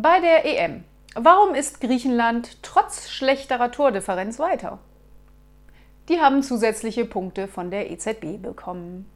Bei der EM. Warum ist Griechenland trotz schlechterer Tordifferenz weiter? Die haben zusätzliche Punkte von der EZB bekommen.